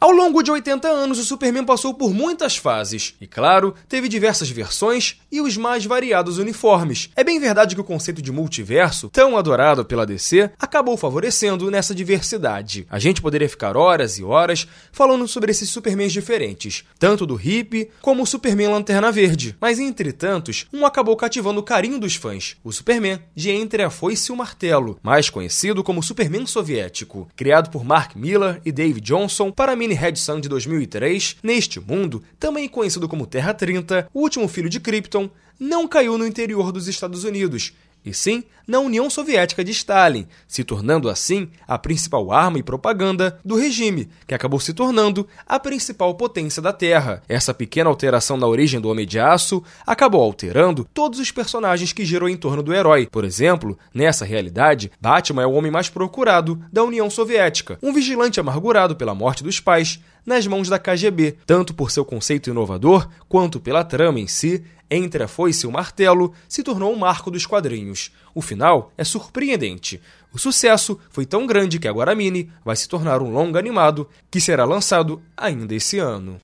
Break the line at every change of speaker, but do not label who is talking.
Ao longo de 80 anos, o Superman passou por muitas fases. E claro, teve diversas versões e os mais variados uniformes. É bem verdade que o conceito de multiverso, tão adorado pela DC, acabou favorecendo nessa diversidade. A gente poderia ficar horas e horas falando sobre esses Supermans diferentes, tanto do hippie como o Superman Lanterna Verde. Mas entre tantos, um acabou cativando o carinho dos fãs: o Superman de Entre a Foice e o Martelo, mais conhecido como Superman Soviético, criado por Mark Millar e Dave Johnson para a Mini Red Sun de 2003, neste mundo, também conhecido como Terra 30, o último filho de Krypton, não caiu no interior dos Estados Unidos, e sim na União Soviética de Stalin, se tornando assim a principal arma e propaganda do regime, que acabou se tornando a principal potência da Terra. Essa pequena alteração na origem do Homem de Aço acabou alterando todos os personagens que girou em torno do herói. Por exemplo, nessa realidade, Batman é o homem mais procurado da União Soviética, um vigilante amargurado pela morte dos pais nas mãos da KGB, tanto por seu conceito inovador quanto pela trama em si entre a foice e o martelo, se tornou um marco dos quadrinhos. O final é surpreendente. O sucesso foi tão grande que agora a Mini vai se tornar um longa animado que será lançado ainda esse ano.